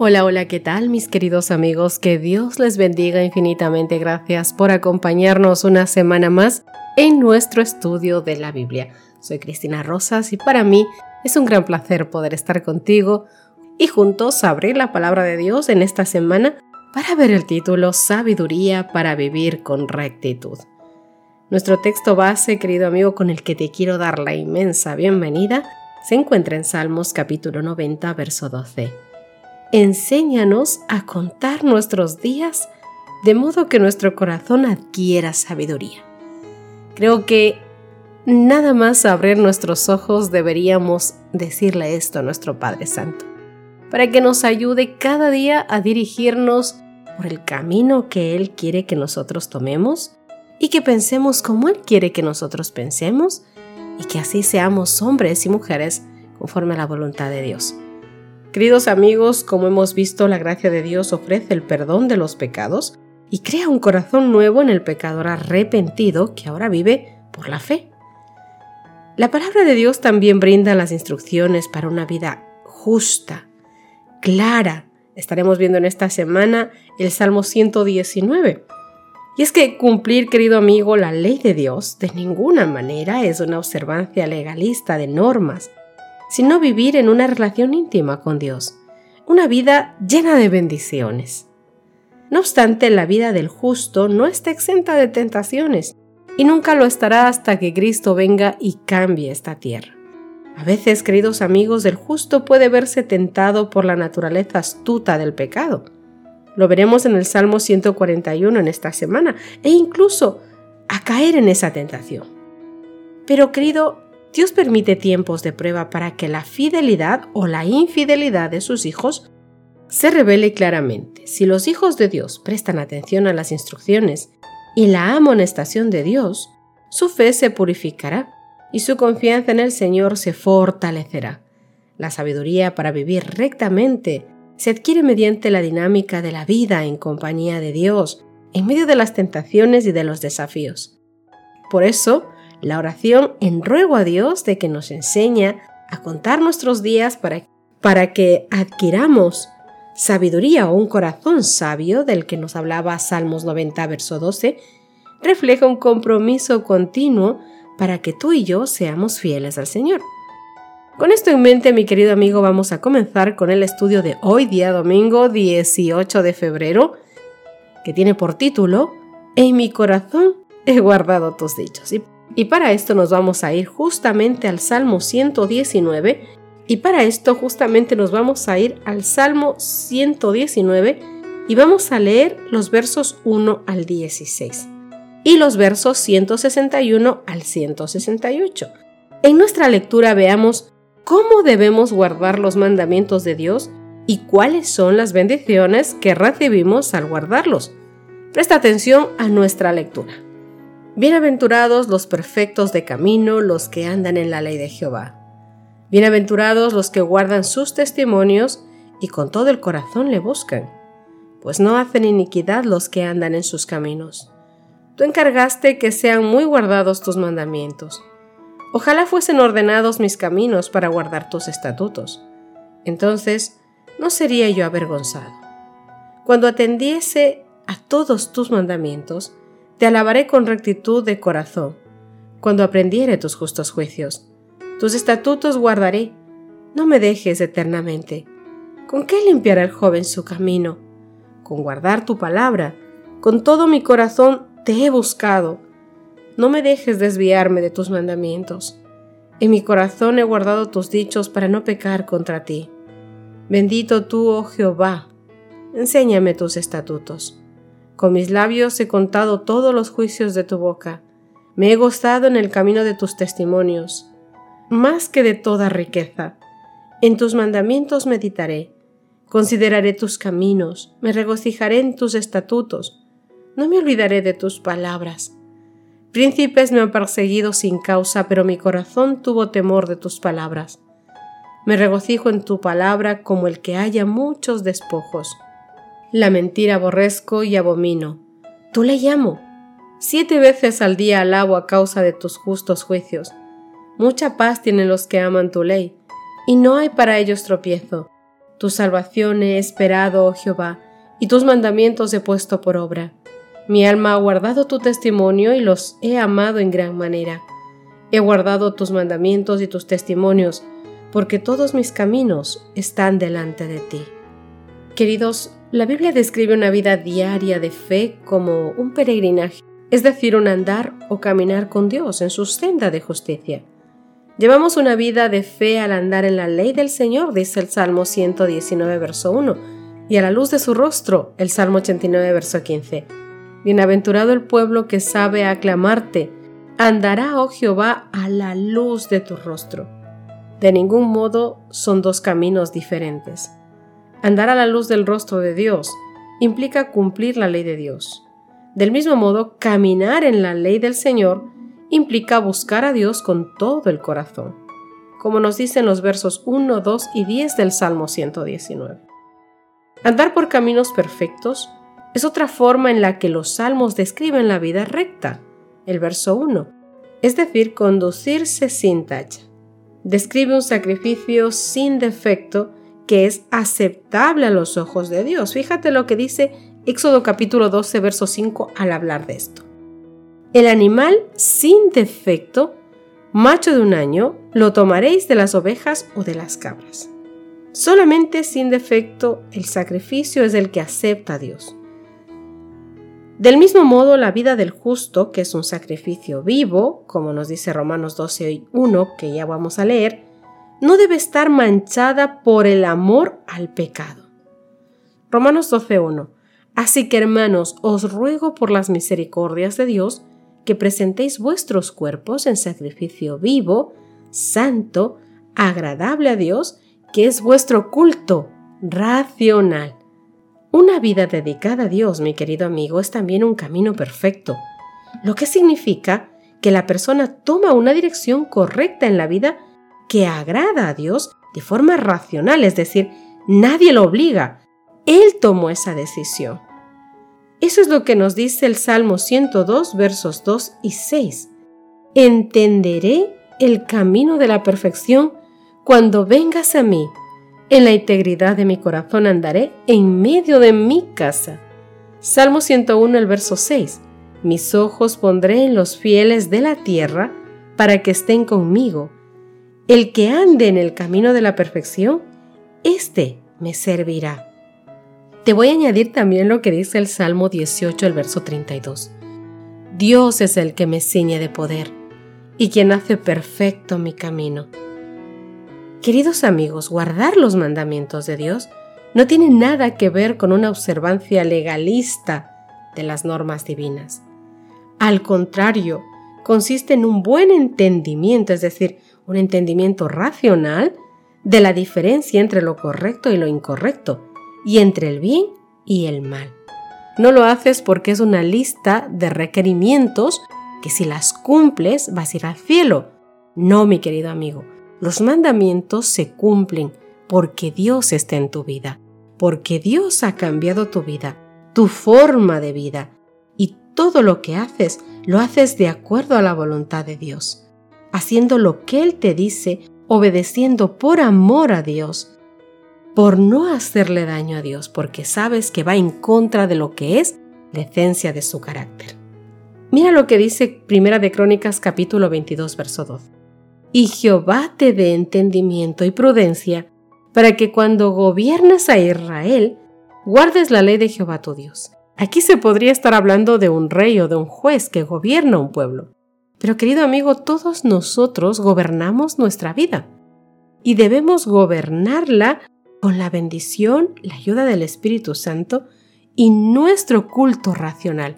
Hola, hola, ¿qué tal mis queridos amigos? Que Dios les bendiga infinitamente. Gracias por acompañarnos una semana más en nuestro estudio de la Biblia. Soy Cristina Rosas y para mí es un gran placer poder estar contigo y juntos abrir la palabra de Dios en esta semana para ver el título Sabiduría para vivir con rectitud. Nuestro texto base, querido amigo, con el que te quiero dar la inmensa bienvenida, se encuentra en Salmos capítulo 90, verso 12 enséñanos a contar nuestros días de modo que nuestro corazón adquiera sabiduría. Creo que nada más abrir nuestros ojos deberíamos decirle esto a nuestro Padre Santo, para que nos ayude cada día a dirigirnos por el camino que Él quiere que nosotros tomemos y que pensemos como Él quiere que nosotros pensemos y que así seamos hombres y mujeres conforme a la voluntad de Dios. Queridos amigos, como hemos visto, la gracia de Dios ofrece el perdón de los pecados y crea un corazón nuevo en el pecador arrepentido que ahora vive por la fe. La palabra de Dios también brinda las instrucciones para una vida justa, clara. Estaremos viendo en esta semana el Salmo 119. Y es que cumplir, querido amigo, la ley de Dios de ninguna manera es una observancia legalista de normas, sino vivir en una relación íntima con Dios, una vida llena de bendiciones. No obstante, la vida del justo no está exenta de tentaciones y nunca lo estará hasta que Cristo venga y cambie esta tierra. A veces, queridos amigos, el justo puede verse tentado por la naturaleza astuta del pecado. Lo veremos en el Salmo 141 en esta semana e incluso a caer en esa tentación. Pero, querido, Dios permite tiempos de prueba para que la fidelidad o la infidelidad de sus hijos se revele claramente. Si los hijos de Dios prestan atención a las instrucciones y la amonestación de Dios, su fe se purificará y su confianza en el Señor se fortalecerá. La sabiduría para vivir rectamente se adquiere mediante la dinámica de la vida en compañía de Dios, en medio de las tentaciones y de los desafíos. Por eso, la oración en ruego a Dios de que nos enseña a contar nuestros días para, para que adquiramos sabiduría o un corazón sabio del que nos hablaba Salmos 90, verso 12, refleja un compromiso continuo para que tú y yo seamos fieles al Señor. Con esto en mente, mi querido amigo, vamos a comenzar con el estudio de hoy, día domingo 18 de febrero, que tiene por título En mi corazón he guardado tus dichos. Y para esto nos vamos a ir justamente al Salmo 119 y para esto justamente nos vamos a ir al Salmo 119 y vamos a leer los versos 1 al 16 y los versos 161 al 168. En nuestra lectura veamos cómo debemos guardar los mandamientos de Dios y cuáles son las bendiciones que recibimos al guardarlos. Presta atención a nuestra lectura. Bienaventurados los perfectos de camino, los que andan en la ley de Jehová. Bienaventurados los que guardan sus testimonios y con todo el corazón le buscan, pues no hacen iniquidad los que andan en sus caminos. Tú encargaste que sean muy guardados tus mandamientos. Ojalá fuesen ordenados mis caminos para guardar tus estatutos. Entonces no sería yo avergonzado. Cuando atendiese a todos tus mandamientos, te alabaré con rectitud de corazón, cuando aprendiere tus justos juicios. Tus estatutos guardaré, no me dejes eternamente. ¿Con qué limpiará el joven su camino? Con guardar tu palabra. Con todo mi corazón te he buscado. No me dejes desviarme de tus mandamientos. En mi corazón he guardado tus dichos para no pecar contra ti. Bendito tú, oh Jehová. Enséñame tus estatutos. Con mis labios he contado todos los juicios de tu boca. Me he gozado en el camino de tus testimonios, más que de toda riqueza. En tus mandamientos meditaré. Consideraré tus caminos, me regocijaré en tus estatutos. No me olvidaré de tus palabras. Príncipes me han perseguido sin causa, pero mi corazón tuvo temor de tus palabras. Me regocijo en tu palabra como el que haya muchos despojos. La mentira aborrezco y abomino. Tú le llamo. Siete veces al día alabo a causa de tus justos juicios. Mucha paz tienen los que aman tu ley, y no hay para ellos tropiezo. Tu salvación he esperado, oh Jehová, y tus mandamientos he puesto por obra. Mi alma ha guardado tu testimonio y los he amado en gran manera. He guardado tus mandamientos y tus testimonios, porque todos mis caminos están delante de ti. Queridos, la Biblia describe una vida diaria de fe como un peregrinaje, es decir, un andar o caminar con Dios en su senda de justicia. Llevamos una vida de fe al andar en la ley del Señor, dice el Salmo 119, verso 1, y a la luz de su rostro, el Salmo 89, verso 15. Bienaventurado el pueblo que sabe aclamarte, andará, oh Jehová, a la luz de tu rostro. De ningún modo son dos caminos diferentes. Andar a la luz del rostro de Dios implica cumplir la ley de Dios. Del mismo modo, caminar en la ley del Señor implica buscar a Dios con todo el corazón, como nos dicen los versos 1, 2 y 10 del Salmo 119. Andar por caminos perfectos es otra forma en la que los salmos describen la vida recta, el verso 1, es decir, conducirse sin tacha describe un sacrificio sin defecto que es aceptable a los ojos de Dios. Fíjate lo que dice Éxodo capítulo 12, verso 5 al hablar de esto. El animal sin defecto, macho de un año, lo tomaréis de las ovejas o de las cabras. Solamente sin defecto el sacrificio es el que acepta a Dios. Del mismo modo, la vida del justo, que es un sacrificio vivo, como nos dice Romanos 12, 1, que ya vamos a leer, no debe estar manchada por el amor al pecado. Romanos 1. Así que hermanos, os ruego por las misericordias de Dios que presentéis vuestros cuerpos en sacrificio vivo, santo, agradable a Dios, que es vuestro culto racional. Una vida dedicada a Dios, mi querido amigo, es también un camino perfecto, lo que significa que la persona toma una dirección correcta en la vida que agrada a Dios de forma racional, es decir, nadie lo obliga, Él tomó esa decisión. Eso es lo que nos dice el Salmo 102, versos 2 y 6. Entenderé el camino de la perfección cuando vengas a mí en la integridad de mi corazón andaré en medio de mi casa. Salmo 101, el verso 6. Mis ojos pondré en los fieles de la tierra para que estén conmigo. El que ande en el camino de la perfección, éste me servirá. Te voy a añadir también lo que dice el Salmo 18, el verso 32. Dios es el que me ciñe de poder y quien hace perfecto mi camino. Queridos amigos, guardar los mandamientos de Dios no tiene nada que ver con una observancia legalista de las normas divinas. Al contrario, consiste en un buen entendimiento, es decir, un entendimiento racional de la diferencia entre lo correcto y lo incorrecto, y entre el bien y el mal. No lo haces porque es una lista de requerimientos que si las cumples vas a ir al cielo. No, mi querido amigo, los mandamientos se cumplen porque Dios está en tu vida, porque Dios ha cambiado tu vida, tu forma de vida, y todo lo que haces lo haces de acuerdo a la voluntad de Dios, haciendo lo que Él te dice, obedeciendo por amor a Dios, por no hacerle daño a Dios, porque sabes que va en contra de lo que es la esencia de su carácter. Mira lo que dice Primera de Crónicas capítulo 22 verso 2 y Jehová te dé entendimiento y prudencia, para que cuando gobiernes a Israel, guardes la ley de Jehová tu Dios. Aquí se podría estar hablando de un rey o de un juez que gobierna un pueblo. Pero querido amigo, todos nosotros gobernamos nuestra vida y debemos gobernarla con la bendición, la ayuda del Espíritu Santo y nuestro culto racional,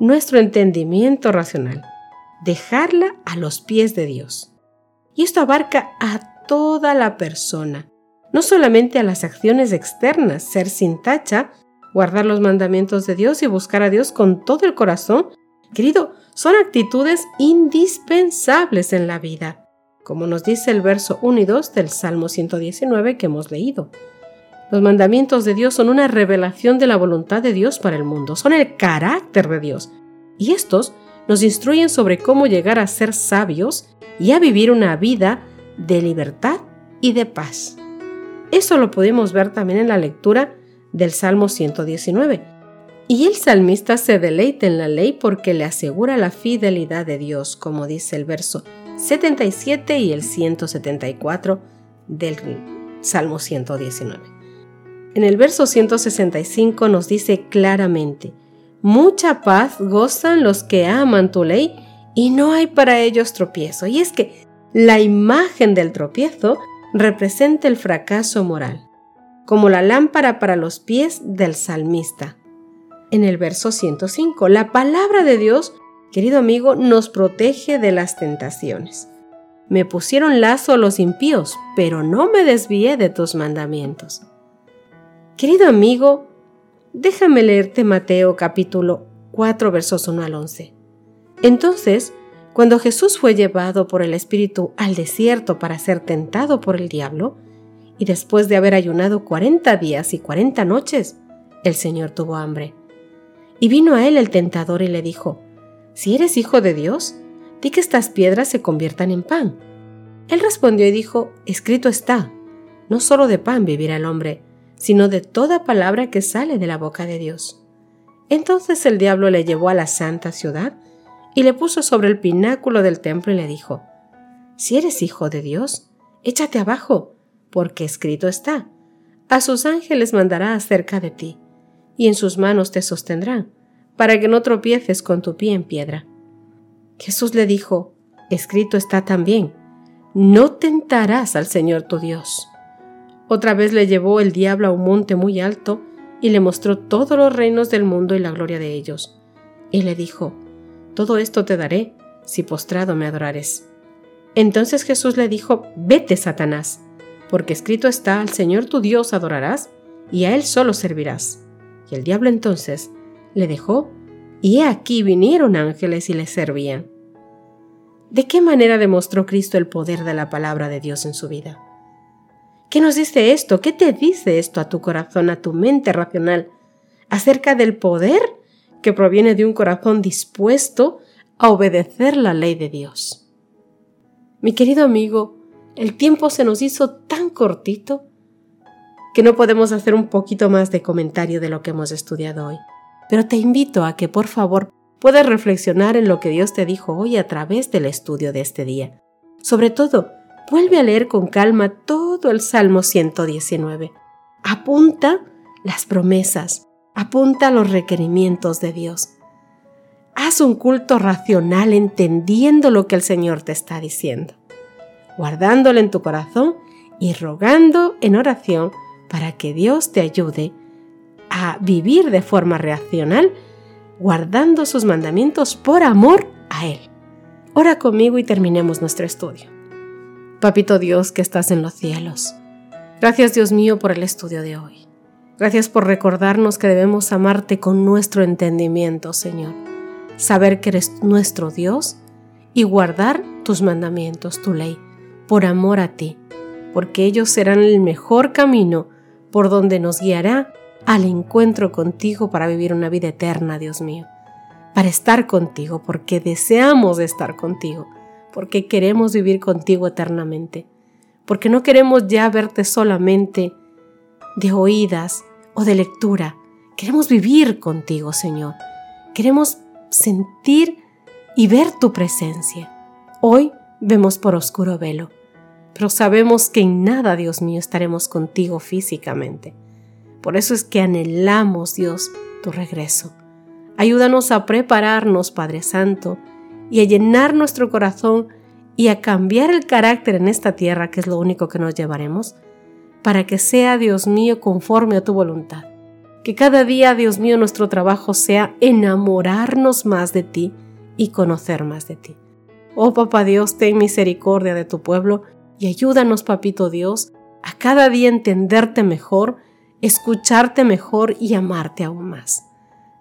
nuestro entendimiento racional. Dejarla a los pies de Dios. Y esto abarca a toda la persona, no solamente a las acciones externas, ser sin tacha, guardar los mandamientos de Dios y buscar a Dios con todo el corazón, Querido, son actitudes indispensables en la vida, como nos dice el verso 1 y 2 del Salmo 119 que hemos leído. Los mandamientos de Dios son una revelación de la voluntad de Dios para el mundo, son el carácter de Dios, y estos nos instruyen sobre cómo llegar a ser sabios y a vivir una vida de libertad y de paz. Eso lo podemos ver también en la lectura del Salmo 119. Y el salmista se deleita en la ley porque le asegura la fidelidad de Dios, como dice el verso 77 y el 174 del Salmo 119. En el verso 165 nos dice claramente, Mucha paz gozan los que aman tu ley y no hay para ellos tropiezo. Y es que la imagen del tropiezo representa el fracaso moral, como la lámpara para los pies del salmista. En el verso 105, la palabra de Dios, querido amigo, nos protege de las tentaciones. Me pusieron lazo los impíos, pero no me desvié de tus mandamientos. Querido amigo, déjame leerte Mateo capítulo 4 versos 1 al 11. Entonces, cuando Jesús fue llevado por el Espíritu al desierto para ser tentado por el diablo, y después de haber ayunado cuarenta días y cuarenta noches, el Señor tuvo hambre. Y vino a él el tentador y le dijo, Si eres hijo de Dios, di que estas piedras se conviertan en pan. Él respondió y dijo, Escrito está, no solo de pan vivirá el hombre, sino de toda palabra que sale de la boca de Dios. Entonces el diablo le llevó a la santa ciudad, y le puso sobre el pináculo del templo y le dijo, Si eres hijo de Dios, échate abajo, porque escrito está, a sus ángeles mandará acerca de ti, y en sus manos te sostendrán, para que no tropieces con tu pie en piedra. Jesús le dijo, escrito está también, no tentarás al Señor tu Dios. Otra vez le llevó el diablo a un monte muy alto y le mostró todos los reinos del mundo y la gloria de ellos. Y le dijo, todo esto te daré si postrado me adorares. Entonces Jesús le dijo, vete, Satanás, porque escrito está, al Señor tu Dios adorarás y a Él solo servirás. Y el diablo entonces le dejó, y he aquí vinieron ángeles y le servían. ¿De qué manera demostró Cristo el poder de la palabra de Dios en su vida? ¿Qué nos dice esto? ¿Qué te dice esto a tu corazón, a tu mente racional, acerca del poder que proviene de un corazón dispuesto a obedecer la ley de Dios. Mi querido amigo, el tiempo se nos hizo tan cortito que no podemos hacer un poquito más de comentario de lo que hemos estudiado hoy. Pero te invito a que por favor puedas reflexionar en lo que Dios te dijo hoy a través del estudio de este día. Sobre todo, vuelve a leer con calma todo el Salmo 119. Apunta las promesas, apunta los requerimientos de Dios. Haz un culto racional entendiendo lo que el Señor te está diciendo, guardándolo en tu corazón y rogando en oración para que Dios te ayude a vivir de forma racional, guardando sus mandamientos por amor a Él. Ora conmigo y terminemos nuestro estudio. Papito Dios que estás en los cielos, gracias Dios mío por el estudio de hoy. Gracias por recordarnos que debemos amarte con nuestro entendimiento, Señor. Saber que eres nuestro Dios y guardar tus mandamientos, tu ley, por amor a ti, porque ellos serán el mejor camino por donde nos guiará al encuentro contigo para vivir una vida eterna, Dios mío. Para estar contigo, porque deseamos estar contigo, porque queremos vivir contigo eternamente, porque no queremos ya verte solamente de oídas, o de lectura. Queremos vivir contigo, Señor. Queremos sentir y ver tu presencia. Hoy vemos por oscuro velo, pero sabemos que en nada, Dios mío, estaremos contigo físicamente. Por eso es que anhelamos, Dios, tu regreso. Ayúdanos a prepararnos, Padre Santo, y a llenar nuestro corazón y a cambiar el carácter en esta tierra, que es lo único que nos llevaremos, para que sea, Dios mío, conforme a tu voluntad. Que cada día, Dios mío, nuestro trabajo sea enamorarnos más de ti y conocer más de ti. Oh Papá Dios, ten misericordia de tu pueblo y ayúdanos, Papito Dios, a cada día entenderte mejor, escucharte mejor y amarte aún más.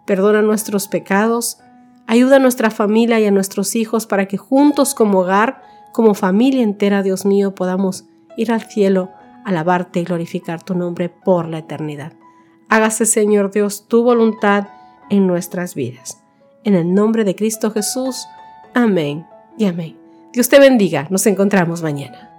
Perdona nuestros pecados, Ayuda a nuestra familia y a nuestros hijos para que juntos como hogar, como familia entera, Dios mío, podamos ir al cielo, alabarte y glorificar tu nombre por la eternidad. Hágase, Señor Dios, tu voluntad en nuestras vidas. En el nombre de Cristo Jesús. Amén y amén. Dios te bendiga. Nos encontramos mañana.